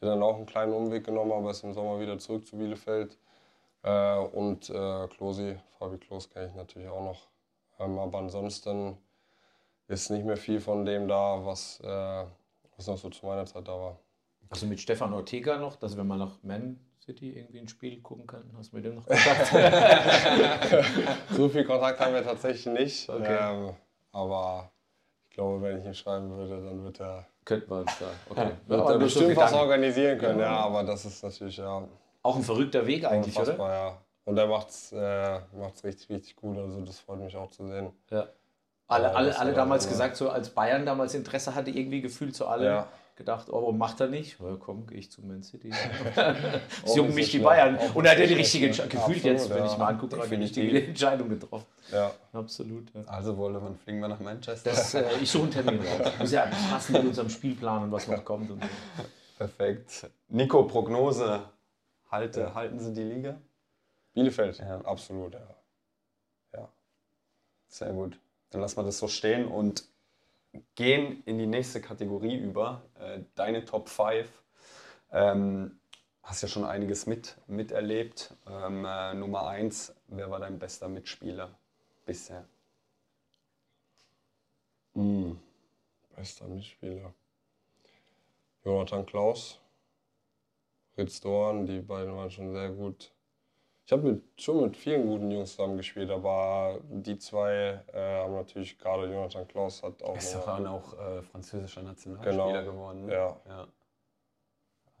Der hat dann auch einen kleinen Umweg genommen, aber ist im Sommer wieder zurück zu Bielefeld. Äh, und äh, Klosi, Fabi Klos kenne ich natürlich auch noch. Ähm, aber ansonsten ist nicht mehr viel von dem da, was, äh, was noch so zu meiner Zeit da war. Also mit Stefan Ortega noch, dass wir mal nach Man City irgendwie ein Spiel gucken können. Hast du mit dem noch Kontakt? (laughs) So viel Kontakt haben wir tatsächlich nicht. Okay. Ähm, aber ich glaube, wenn ich ihm schreiben würde, dann wird er, Könnte man da. Okay. wird aber er bestimmt was organisieren können. Ja, aber das ist natürlich ja, Auch ein verrückter Weg eigentlich, oder? Ja. Und er macht es äh, macht's richtig, richtig gut. Also das freut mich auch zu sehen. Ja. Alle, alle, alle damals ja. gesagt, so als Bayern damals Interesse hatte, irgendwie gefühlt so alle Ja. gedacht, oh, warum macht er nicht? Ja, komm, gehe ich zu Man City. (laughs) (laughs) Es jucken mich die. Bayern. Auch Und er hat ja die so richtige. Entscheidung. Gefühlt Absolut, jetzt, wenn ja. ich mal angucke, hat die richtige. Entscheidung getroffen. Ja. Absolut. Ja. Also Wolle, wann fliegen wir nach Manchester? Das, äh, ich suche einen Termin raus. (laughs) Muss ja passen mit unserem Spielplan und was noch kommt. Und so. Perfekt. Nico, Prognose. Halte, Halten Sie die Liga? Bielefeld, Ja. absolut. Ja. ja. Sehr gut. Dann lassen wir das so stehen und gehen in die nächste Kategorie über. Äh, deine Top 5. Ähm, hast ja schon einiges mit, miterlebt. Ähm, äh, Nummer 1, wer war dein bester Mitspieler bisher? Mm. Bester Mitspieler. Jonathan Klaus, Fritz Dorn, die beiden waren schon sehr gut. Ich habe mit, schon mit vielen guten Jungs zusammen gespielt, aber die zwei äh, haben natürlich, gerade Jonathan Klaus hat auch. Ist doch dann auch äh, französischer Nationalspieler Genau. geworden. ne? Ja. ja.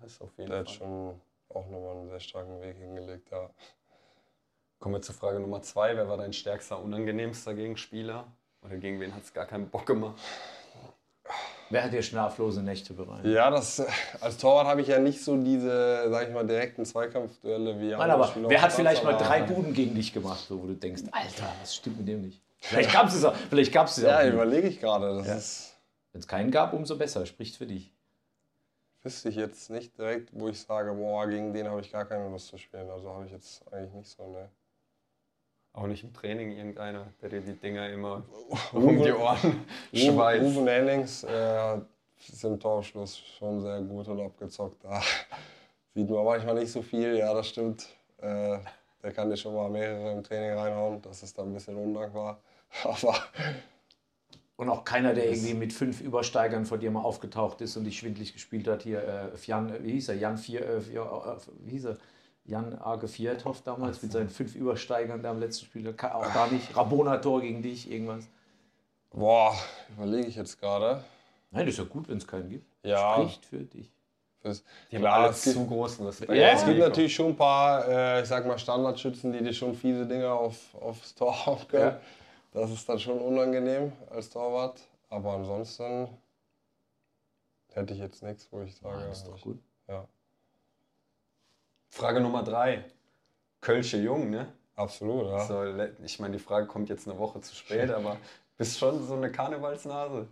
Ist auf jeden Der hat Fall. schon auch nochmal einen sehr starken Weg hingelegt. Ja. Kommen wir zur Frage Nummer 2. Wer war dein stärkster, unangenehmster Gegenspieler? Oder gegen wen hat es gar keinen Bock gemacht? Wer hat dir schlaflose Nächte bereitet? Ja, das, als Torwart habe ich ja nicht so diese, sag ich mal, direkten Zweikampfduelle wie Nein, aber Spieler wer hat vielleicht mal drei Buden gegen dich gemacht, so, wo du denkst, Alter, was stimmt mit dem nicht? Vielleicht gab es es auch. Vielleicht gab es Ja, auch. überlege ich gerade. Ja. Wenn es keinen gab, umso besser. Spricht für dich. wüsste ich jetzt nicht direkt, wo ich sage, boah, gegen den habe ich gar keine Lust zu spielen. Also habe ich jetzt eigentlich nicht so ne. Auch nicht im Training irgendeiner, der dir die Dinger immer um die Ohren schweißt. Rufen Hennings, äh, ist im Torschluss schon sehr gut und abgezockt. Da sieht man manchmal nicht so viel, ja, das stimmt. Äh, der kann dir schon mal mehrere im Training reinhauen. Das ist dann ein bisschen undankbar. (laughs) Aber Und auch keiner, der irgendwie mit fünf Übersteigern vor dir mal aufgetaucht ist und dich schwindlig gespielt hat. Hier, äh, Jan, wie hieß er? Jan, Vier, äh, Vier, äh, wie hieß er? Jan Arge Vierthoff damals mit seinen fünf Übersteigern da am letzten Spiel. Auch da nicht. Rabona-Tor gegen dich, irgendwas. boah, überlege ich jetzt gerade. Nein, das ist ja gut, wenn es keinen gibt. Ja. Spricht für dich. Das- Die haben Klar, alle es gibt, zu großen Respekt. Ja, es gibt natürlich schon ein paar, äh, ich sag mal, Standardschützen, die dir schon fiese Dinge auf, aufs Tor (laughs) hauen können. Ja. Das ist dann schon unangenehm als Torwart. Aber ansonsten hätte ich jetzt nichts, wo ich sage. Ja, ist doch gut. Ja, Frage Nummer drei. Kölsche Jung, ne? absolut. Ja. So, ich meine, die Frage kommt jetzt eine Woche zu spät, (laughs) aber bist schon so eine Karnevalsnase.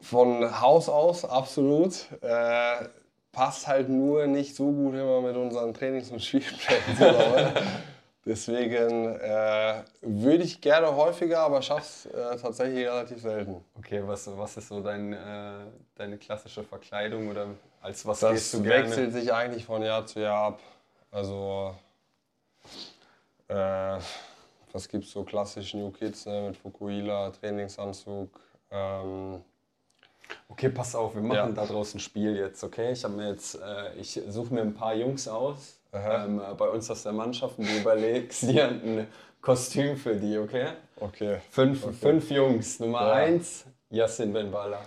Von Haus aus absolut. Äh, passt halt nur nicht so gut immer mit unseren Trainings- und Spielplänen. (laughs) Deswegen äh, würde ich gerne häufiger, aber schaff's äh, tatsächlich relativ selten. Okay, was, was ist so dein, äh, deine klassische Verkleidung oder als was Das gehst du gerne? wechselt sich eigentlich von Jahr zu Jahr ab. Also, äh, was gibt's so klassisch New Kids ne, mit Fukuhila, Trainingsanzug. Ähm, Okay, pass auf, wir machen Ja. da draußen ein Spiel jetzt, okay? Ich habe mir jetzt, äh, ich suche mir ein paar Jungs aus. Ähm, äh, bei uns aus der Mannschaft und du überlegst dir ein Kostüm für die, okay? okay. Fünf, fünf Jungs. Nummer Ja. eins, Yassin Benbala.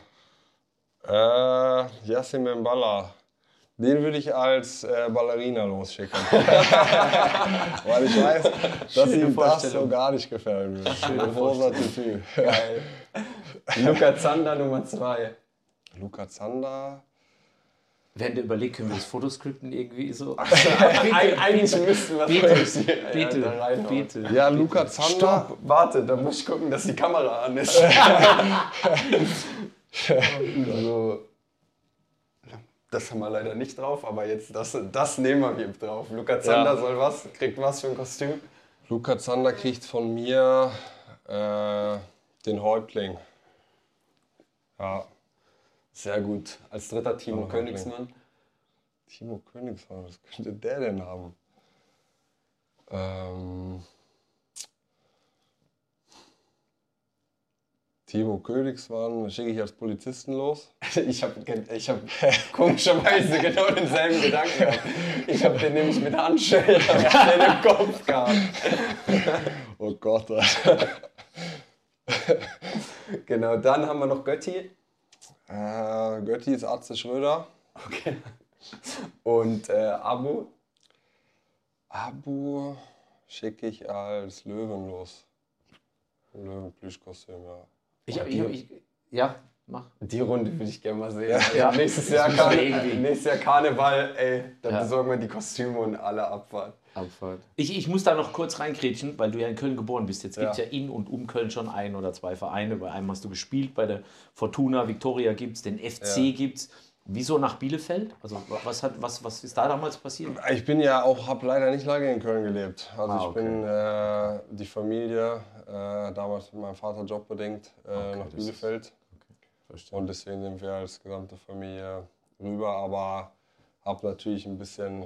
Äh, Yassin Mbala. Den würde ich als äh, Ballerina losschicken. (laughs) Weil ich weiß, dass ihm das so gar nicht gefallen würde. Schöne großer Typ. Geil. Luca Zander Nummer zwei. Luca Zander. Während der überlegt, können wir das Fotoskripten irgendwie so. (laughs) Eig eigentlich müssten wir Bitte, das bitte, da reinhauen. bitte. Ja, Luca Zander. Stopp, warte, da muss ich gucken, dass die Kamera an ist. (laughs) so. Das haben wir leider nicht drauf, aber jetzt das, das nehmen wir drauf. Luca Zander Ja. soll was? Kriegt was für ein Kostüm? Luca Zander kriegt von mir äh, den Häuptling. Ja, Sehr gut. Als dritter Timo Oh, Königsmann. Timo Königsmann, was könnte der denn haben? Ähm, Timo Königsmann schicke ich als Polizisten los. (laughs) Ich habe ich hab komischerweise genau denselben Gedanken gehabt. Ich habe den nämlich mit Handschellen im (laughs) Kopf gehabt. Oh Gott. (laughs) Genau, dann haben wir noch Götti. Äh, Götti ist Atze Schröder. Okay. Und äh, Abu. Abu schicke ich als Löwen los. Löwenplüschkostüm, ja. Ich, hab- ich, hab- ich, ja, mach. Die Runde würde ich gerne mal sehen. Also Ja. (laughs) nächstes, Jahr nächstes Jahr Karneval, ey, dann Ja. besorgen wir die Kostüme und alle Abfahrt. Abfahrt. Ich, ich muss da noch kurz reinkrätschen, weil du ja in Köln geboren bist. Jetzt gibt es Ja. in und um Köln schon ein oder zwei Vereine. Bei einem hast du gespielt, bei der Fortuna, Victoria gibt es, den FC Ja. gibt es. Wieso nach Bielefeld? Also wa- was, hat, was, was ist da damals passiert? Ich bin ja auch, habe leider nicht lange in Köln gelebt. Also Ah, ich okay. bin äh, die Familie, äh, damals mit meinem Vater jobbedingt, äh, Okay, nach das Bielefeld. Verstehe. Und deswegen sind wir als gesamte Familie rüber, aber habe natürlich ein bisschen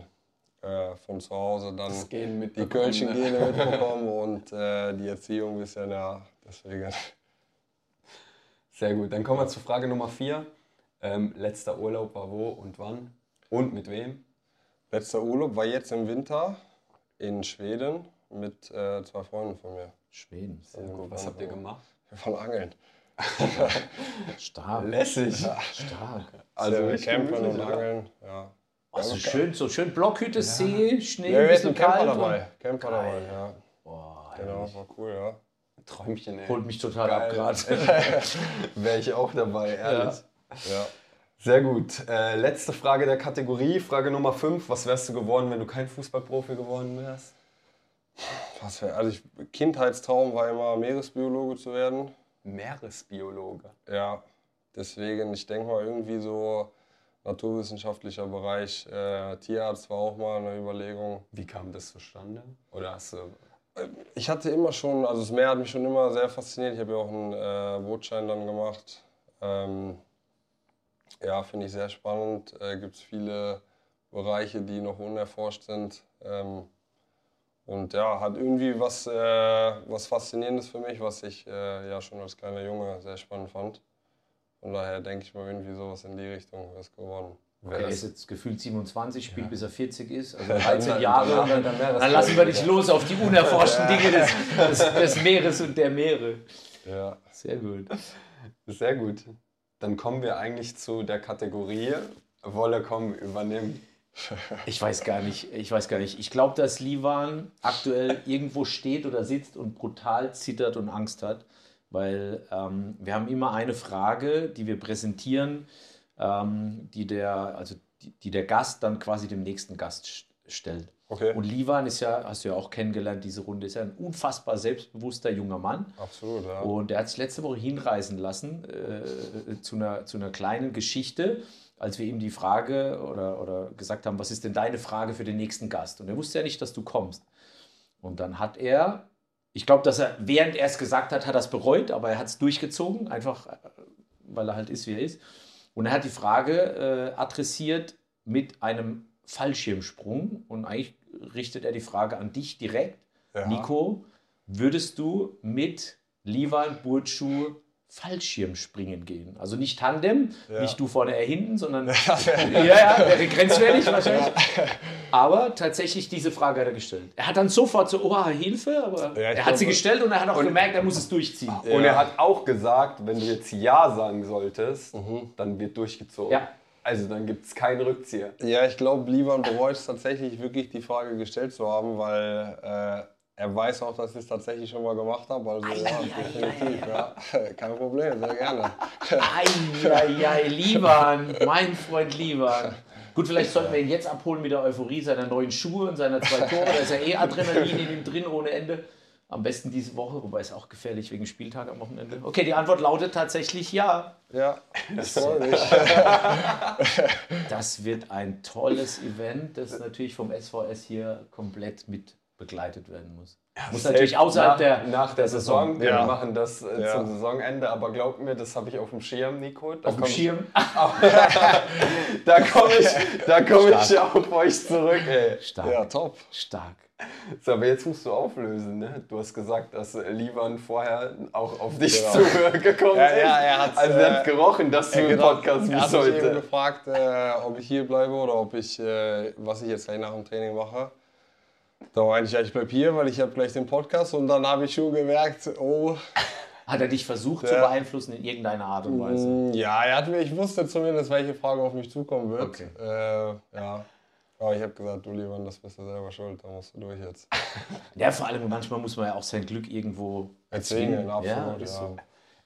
äh, von zu Hause dann die Kölschen ne? (laughs) Gene mitbekommen und äh, die Erziehung ein bisschen, ja, deswegen. Sehr gut. Dann kommen wir zur Frage Nummer vier. Ähm, letzter Urlaub war wo und wann? Und mit wem? Letzter Urlaub war jetzt im Winter in Schweden mit äh, zwei Freunden von mir. Schweden. Sehr gut. Was habt ihr gemacht? Wir waren angeln. Stark. Lässig. Stark. Also wir richtig campen und angeln. Ja. Also schön, so schön Blockhütte, See, Schnee, Ja, wir bisschen hatten Camper kalt. dabei. Camper Geil. dabei, ja. Boah, Genau, war cool, ja. Träumchen, ey. holt mich total ab Geil. gerade. (laughs) Wäre ich auch dabei, ehrlich. ja. Sehr gut. Äh, letzte Frage der Kategorie, Frage Nummer 5. Was wärst du geworden, wenn du kein Fußballprofi geworden wärst? Was für, also ich, Kindheitstraum war immer Meeresbiologe zu werden. Meeresbiologe. Ja, deswegen, ich denke mal irgendwie so naturwissenschaftlicher Bereich. Äh, Tierarzt war auch mal eine Überlegung. Wie kam das zustande? Oder hast du. Ich hatte immer schon, also das Meer hat mich schon immer sehr fasziniert. Ich habe ja auch einen äh, Bootschein dann gemacht. Ähm, Ja, finde ich sehr spannend. Äh, Gibt es viele Bereiche, die noch unerforscht sind. Ähm, und ja, hat irgendwie was, äh, was Faszinierendes für mich, was ich äh, ja schon als kleiner Junge sehr spannend fand. Von daher denke ich mal irgendwie sowas in die Richtung ist geworden. Okay, er ist jetzt gefühlt 27, spielt bis er 40 ist, also Ja, 13 dann- Jahre. dann- dann, dann dann lassen wir dich los auf die unerforschten Dinge des, des, des Meeres und der Meere. Ja. Sehr gut. Sehr gut. Dann kommen wir eigentlich zu der Kategorie Wolle kommen, übernehmen. Ich weiß gar nicht, ich weiß gar nicht. Ich glaube, dass Livan aktuell irgendwo steht oder sitzt und brutal zittert und Angst hat, weil ähm, wir haben immer eine Frage, die wir präsentieren, ähm, die der, also die, die der Gast dann quasi dem nächsten Gast st- stellt. Okay. Und Livan ist ja, hast du ja auch kennengelernt, diese Runde, ist ja ein unfassbar selbstbewusster junger Mann. Absolut, ja. Und er hat sich letzte Woche hinreißen lassen äh, zu, einer, zu einer kleinen Geschichte, als wir ihm die Frage oder, oder gesagt haben, was ist denn deine Frage für den nächsten Gast? Und er wusste ja nicht, dass du kommst. Und dann hat er, ich glaube, dass er, während er es gesagt hat, hat er es bereut, aber er hat es durchgezogen, einfach äh, weil er halt ist, wie er ist. Und er hat die Frage äh, adressiert mit einem Fallschirmsprung. Und eigentlich richtet er die Frage an dich direkt. Ja. Nico, würdest du mit Livan Burcu Fallschirmspringen gehen? Also nicht Tandem, Ja. nicht du vorne, er hinten, sondern (laughs) ja, ja, wäre grenzwertig wahrscheinlich. Aber tatsächlich diese Frage hat er gestellt. Er hat dann sofort so, oh, Hilfe, aber Ja, er hat sie glaube- gestellt und er hat auch gemerkt, er muss es durchziehen. Und er hat auch gesagt, wenn du jetzt Ja sagen solltest, Mhm. dann wird durchgezogen. Ja. Also dann gibt es keinen Rückzieher. Ja, ich glaube, Liban bereut es tatsächlich wirklich, die Frage gestellt zu haben, weil äh, er weiß auch, dass ich es tatsächlich schon mal gemacht habe. Also ja, definitiv. Ja. (laughs) Kein Problem, sehr gerne. Eieiei, Liban, mein Freund Liban. Gut, vielleicht sollten wir ihn jetzt abholen mit der Euphorie seiner neuen Schuhe und seiner zwei Tore. Da ist ja eh Adrenalin in ihm drin ohne Ende. Am besten diese Woche, wobei es auch gefährlich wegen Spieltag am Wochenende. Okay, die Antwort lautet tatsächlich ja. Ja, ich freue mich. (laughs) Das wird ein tolles Event, das natürlich vom SVS hier komplett mit begleitet werden muss. Muss natürlich außerhalb nach, der, nach der Saison. Wir Ja. machen das äh, Ja. zum Saisonende, aber glaub mir, das habe ich auf dem Schirm, Nico. Da auf dem ich- Schirm. (laughs) Da komme ich, da komm ich auf euch zurück, ey. Stark, Ja, top. stark. So, aber jetzt musst du auflösen, ne? Du hast gesagt, dass äh, Livan vorher auch auf dich Genau. zugekommen Ja, ist. ja, er hat's, also er hat äh, gerochen, dass du im Genau, Podcast er bist hat mich eben heute. gefragt, äh, ob ich hier bleibe oder ob ich, äh, was ich jetzt gleich nach dem Training mache. Da meinte ich, ja, ich bleib hier, weil ich habe gleich den Podcast und dann habe ich schon gemerkt, oh, (laughs) Hat er dich versucht zu Ja. beeinflussen in irgendeiner Art und Weise? Mm, Ja, er hat mir, ich wusste zumindest, welche Frage auf mich zukommen wird. Okay. Äh, ja. Aber ich habe gesagt, du lieber, das bist du selber schuld, da musst du durch jetzt. (laughs) Ja, vor allem manchmal muss man ja auch sein Glück irgendwo Erzwingen, absolut. Ja, Ja, so.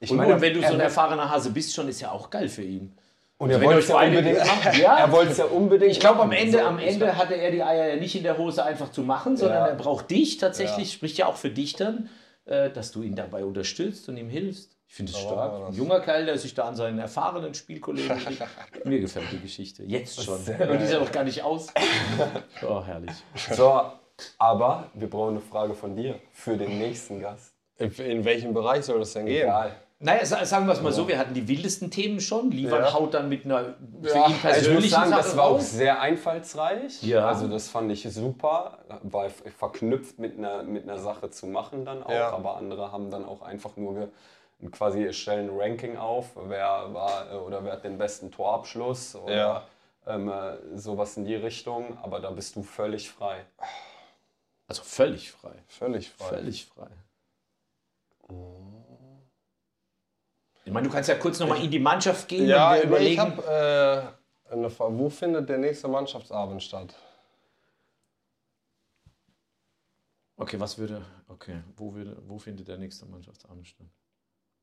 Ich Und, meine, und wenn du so ein erfahrener Hase bist, schon ist ja auch geil für ihn. Und er wenn wollte es ja unbedingt machen. (laughs) ja. Er wollte es ja unbedingt Ich glaube, am. Ende, am Ende hatte er die Eier ja nicht in der Hose einfach zu machen, sondern Ja. er braucht dich tatsächlich, Ja. spricht ja auch für dich dann, äh, dass du ihn dabei unterstützt und ihm hilfst. Ich finde es So stark. Ein junger Kerl, der sich da an seinen erfahrenen Spielkollegen. (laughs) Mir gefällt die Geschichte. Jetzt schon. sehr Und die ist ja noch gar nicht aus. (laughs) Oh, herrlich. So, aber wir brauchen eine Frage von dir für den nächsten Gast. In, in welchem Bereich soll das denn gehen? Egal. Naja, sa- sagen wir es mal so, wir hatten die wildesten Themen schon. Lieber Ja. haut dann mit einer für Ja, ihn Also ich persönlichen muss sagen, das Sache war auch sehr einfallsreich. Ja. Also das fand ich super, war verknüpft mit einer, mit einer Sache zu machen dann auch. Ja. Aber andere haben dann auch einfach nur ge, quasi stellen ein Ranking auf, wer war äh, oder wer hat den besten Torabschluss oder Ja. ähm, äh, sowas in die Richtung. Aber da bist du völlig frei. Also völlig frei. Völlig frei. Völlig frei. Ich meine, du kannst ja kurz nochmal in die Mannschaft gehen Ja, und überlegen. ich habe äh, eine Frage. Wo findet der nächste Mannschaftsabend statt? okay, was würde. Okay, wo, würde, wo findet der nächste Mannschaftsabend statt?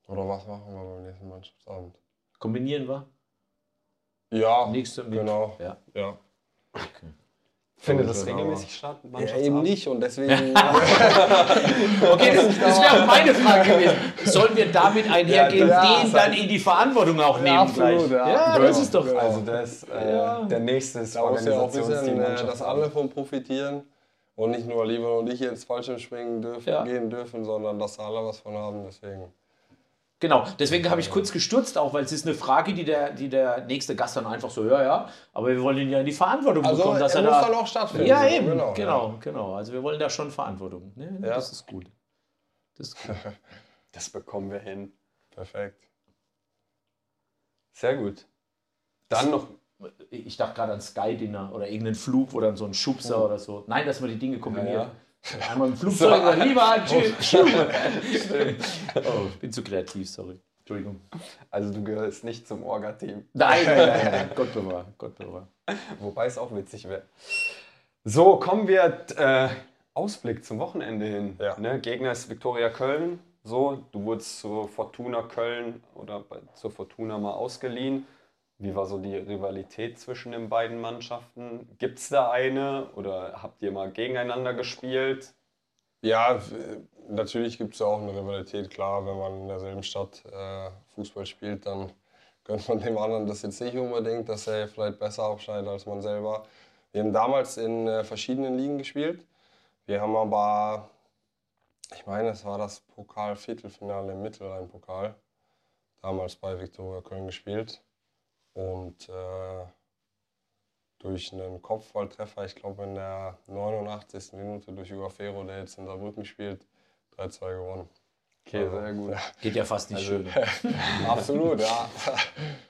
Oder was machen wir beim nächsten Mannschaftsabend? Kombinieren wir? Ja, Nächste mit. genau. Ja, Ja. okay. Findet das regelmäßig statt? ja, eben nicht und deswegen. (laughs) Okay, das, das wäre auch meine Frage gewesen. Sollen wir damit einhergehen, Ja, den dann in die Verantwortung auch nehmen absolut, gleich? ja. ja Genau, das ist doch. genau. Also das, äh, Ja. der nächste ist ja auch Organisationsteam äh, dass alle von profitieren. Und nicht nur Lieber und ich jetzt Fallschirmspringen dürfen, Ja. gehen dürfen, sondern dass alle was von haben. Deswegen. Genau, deswegen habe ich kurz gestürzt, auch weil es ist eine Frage, die der, die der nächste Gast dann einfach so, ja, ja, aber wir wollen ihn ja in die Verantwortung Also bekommen, dass er er, muss da. dann auch stattfinden. ja, eben, genau, genau, genau, Also wir wollen da schon Verantwortung. Ne? Ja. Das ist gut. Das ist gut. (laughs) Das bekommen wir hin. Perfekt. Sehr gut. Dann noch. Ich dachte gerade an Sky-Dinner oder irgendeinen Flug, dann so ein Schubser oder so. Nein, dass wir die Dinge kombinieren. Einmal (laughs) im Flugzeug oder lieber tschüss. (laughs) Oh, ich bin zu kreativ, sorry. Entschuldigung. Also du gehörst nicht zum Orga-Team. Nein, (laughs) nein, nein, nein. Gott bewahre, Gott bewahre. Wobei es auch witzig wäre. So, kommen wir äh, Ausblick zum Wochenende hin. Ja. Ne? Gegner ist Viktoria Köln. So, du wurdest zur Fortuna Köln oder bei, zur Fortuna mal ausgeliehen. Wie war so die Rivalität zwischen den beiden Mannschaften? Gibt es da eine oder habt ihr mal gegeneinander gespielt? Ja, natürlich gibt es auch eine Rivalität. Klar, wenn man in derselben Stadt äh, Fußball spielt, dann gönnt man dem anderen das jetzt nicht unbedingt, dass er vielleicht besser abschneidet als man selber. Wir haben damals in äh, verschiedenen Ligen gespielt. Wir haben aber, ich meine, es war das Pokal-Viertelfinale im Mittelrhein-Pokal, damals bei Viktoria Köln gespielt. Und äh, durch einen Kopfballtreffer, ich glaube in der 89. Minute durch Hugo Ferro, der jetzt in Saarbrücken spielt, 3-2 gewonnen. Okay, sehr gut. Geht ja fast nicht schön. (laughs) Absolut, ja.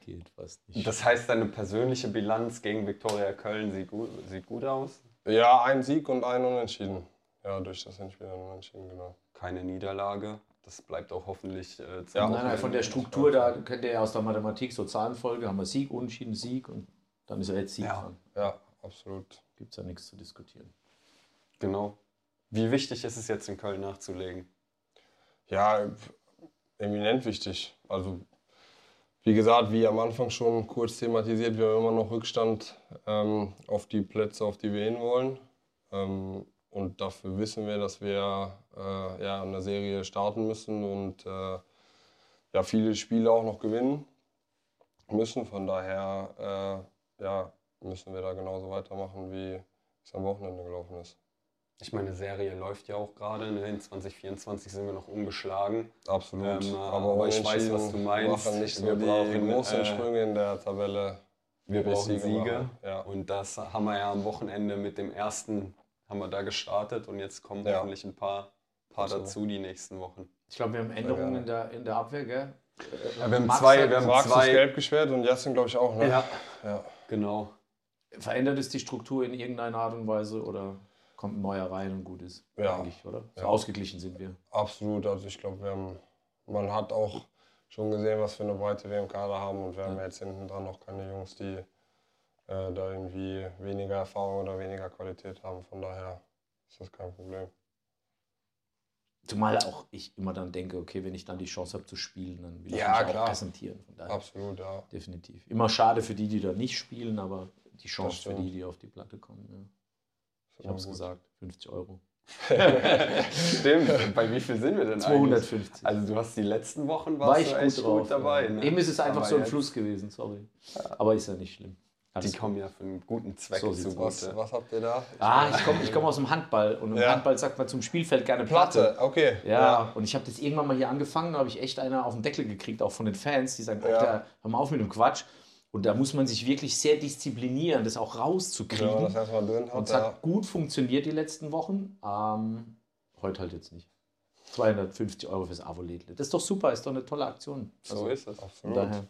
Geht fast nicht. Das heißt, deine persönliche Bilanz gegen Viktoria Köln sieht gut, sieht gut aus? Ja, ein Sieg und ein Unentschieden. Ja, durch das Endspiel ein Unentschieden, genau. Keine Niederlage. Das bleibt auch hoffentlich äh, Ja. Nein, nein, von der Struktur, da kennt ihr ja aus der Mathematik so Zahlenfolge, haben wir Sieg, Unentschieden, Sieg und dann ist er jetzt Sieg Ja. dran. Ja, absolut. Gibt es ja nichts zu diskutieren. Genau. Wie wichtig ist es jetzt in Köln nachzulegen? Ja, eminent wichtig. Also, wie gesagt, wie am Anfang schon kurz thematisiert, wir haben immer noch Rückstand ähm, auf die Plätze, auf die wir hin wollen. Ähm, und dafür wissen wir, dass wir äh, ja, eine Serie starten müssen und äh, ja, viele Spiele auch noch gewinnen müssen. Von daher äh, ja, müssen wir da genauso weitermachen, wie es am Wochenende gelaufen ist. Ich meine, Serie läuft ja auch gerade. Ne? In 2024 sind wir noch ungeschlagen. Absolut. Ähm, aber, aber ich weiß, was du meinst. machen nicht so Wir die brauchen, großen äh, Sprünge in der Tabelle. Wir brauchen Siege. Ja. Und das haben wir ja am Wochenende mit dem ersten, haben wir da gestartet. Und jetzt kommen Ja. hoffentlich ein paar, paar dazu die nächsten Wochen. Ich glaube, wir haben Änderungen in der, in der Abwehr, gell? Ja, wir haben Max zwei, wir haben Max ist zwei. gelb gesperrt und Jasin, glaube ich, auch. Ne? Ja, ja. genau. Verändert es die Struktur in irgendeiner Art und Weise oder kommt ein neuer rein und gut ist? Ja. Eigentlich, oder? So Ja. ausgeglichen sind wir. Absolut. Also ich glaube, wir haben, man hat auch schon gesehen, was für eine Breite wir im Kader haben und wir haben jetzt hinten dran noch keine Jungs, die äh, da irgendwie weniger Erfahrung oder weniger Qualität haben. Von daher ist das kein Problem. Zumal auch ich immer dann denke, okay, wenn ich dann die Chance habe zu spielen, dann will ich Ja, mich klar. auch präsentieren. Von daher Absolut, ja. definitiv. Immer schade für die, die da nicht spielen, aber die Chance für die, die auf die Platte kommen. Ja. Ich habe es gesagt, 50 Euro. Stimmt. Bei wie viel sind wir denn eigentlich? 250. Also du hast die letzten Wochen War warst ich du gut echt drauf. gut dabei. ja. Ne? Eben ist es einfach Aber so ein Fluss gewesen, sorry. Aber ist ja nicht schlimm. Alles Die gut. kommen ja für einen guten Zweck So zugute. Was, was habt ihr da? Ah, ich komme ich komm aus dem Handball und im Ja. Handball sagt man zum Spielfeld gerne Platte. Platte, okay. Ja, und ich habe das irgendwann mal hier angefangen, da habe ich echt einer auf den Deckel gekriegt, auch von den Fans, die sagen, Ja. Alter, hör mal auf mit dem Quatsch. Und da muss man sich wirklich sehr disziplinieren, das auch man rauszukriegen. das erstmal drin und hat, es hat ja. gut funktioniert die letzten Wochen. Ähm, heute halt jetzt nicht. 250 Euro fürs Avo-Lädle. Das ist doch super, ist doch eine tolle Aktion. So ist es. Von Absolut. daher.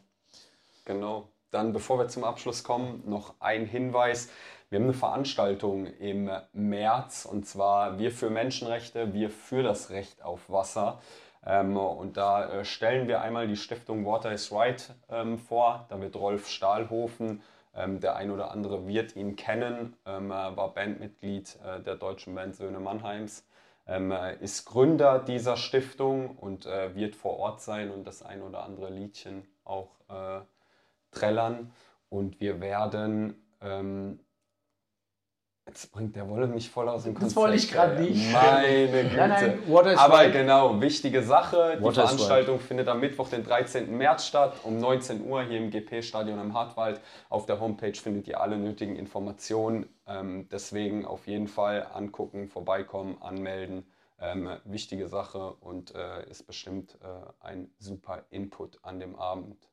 Genau. Dann, bevor wir zum Abschluss kommen, noch ein Hinweis. Wir haben eine Veranstaltung im März und zwar Wir für Menschenrechte, wir für das Recht auf Wasser. Ähm, und da äh, stellen wir einmal die Stiftung Water is Right ähm, vor. Da wird Rolf Stahlhofen, ähm, der ein oder andere wird ihn kennen, er war Bandmitglied äh, der deutschen Band Söhne Mannheims, äh, ist Gründer dieser Stiftung und äh, wird vor Ort sein und das ein oder andere Liedchen auch äh, trällern. Und wir werden. Ähm, jetzt bringt der Wolle mich voll aus dem Das Konzept. wollte ich grad ey. nicht. Meine Güte. Nein, nein, Water is Aber right. genau, wichtige Sache. Die Water is Veranstaltung findet am Mittwoch, den 13. März statt, um 19 Uhr hier im GP-Stadion am Hartwald. Auf der Homepage findet ihr alle nötigen Informationen. Ähm, deswegen auf jeden Fall angucken, vorbeikommen, anmelden. Ähm, wichtige Sache und äh, ist bestimmt äh, ein super Input an dem Abend.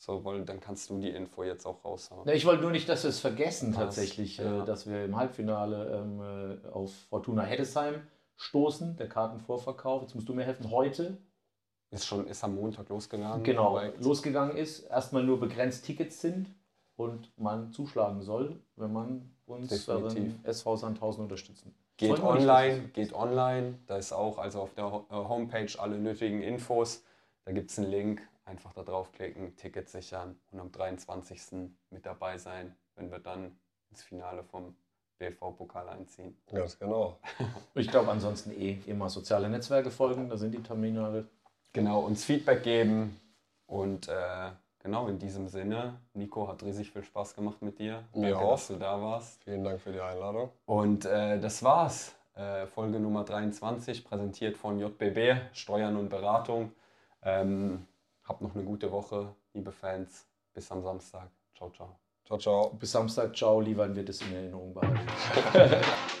So, weil dann kannst du die Info jetzt auch raushauen. Ich wollte nur nicht, dass wir es vergessen Was? tatsächlich, Ja. äh, dass wir im Halbfinale ähm, äh, auf Fortuna Heddesheim stoßen, der Kartenvorverkauf. Jetzt musst du mir helfen, heute Ist schon, ist am Montag losgegangen. genau losgegangen ist, erstmal nur begrenzt Tickets sind und man zuschlagen soll, wenn man uns Definitiv. SV Sandhausen unterstützen. Geht online, geht online. Da ist auch also auf der äh, Homepage alle nötigen Infos. Da gibt es einen Link. Einfach da draufklicken, Ticket sichern und am 23. mit dabei sein, wenn wir dann ins Finale vom BV-Pokal einziehen. Ganz genau. Ich glaube ansonsten eh immer soziale Netzwerke folgen, da sind die Terminale. Genau, uns Feedback geben. Und äh, genau in diesem Sinne, Nico hat riesig viel Spaß gemacht mit dir. Mir Danke, auch. dass du da warst. Vielen Dank für die Einladung. Und äh, das war's. Äh, Folge Nummer 23, präsentiert von JBB, Steuern und Beratung. Ähm, habt noch eine gute Woche, liebe Fans. Bis am Samstag. Ciao, ciao. Ciao, ciao. Bis Samstag, ciao, Lieber wird es in Erinnerung behalten. (laughs)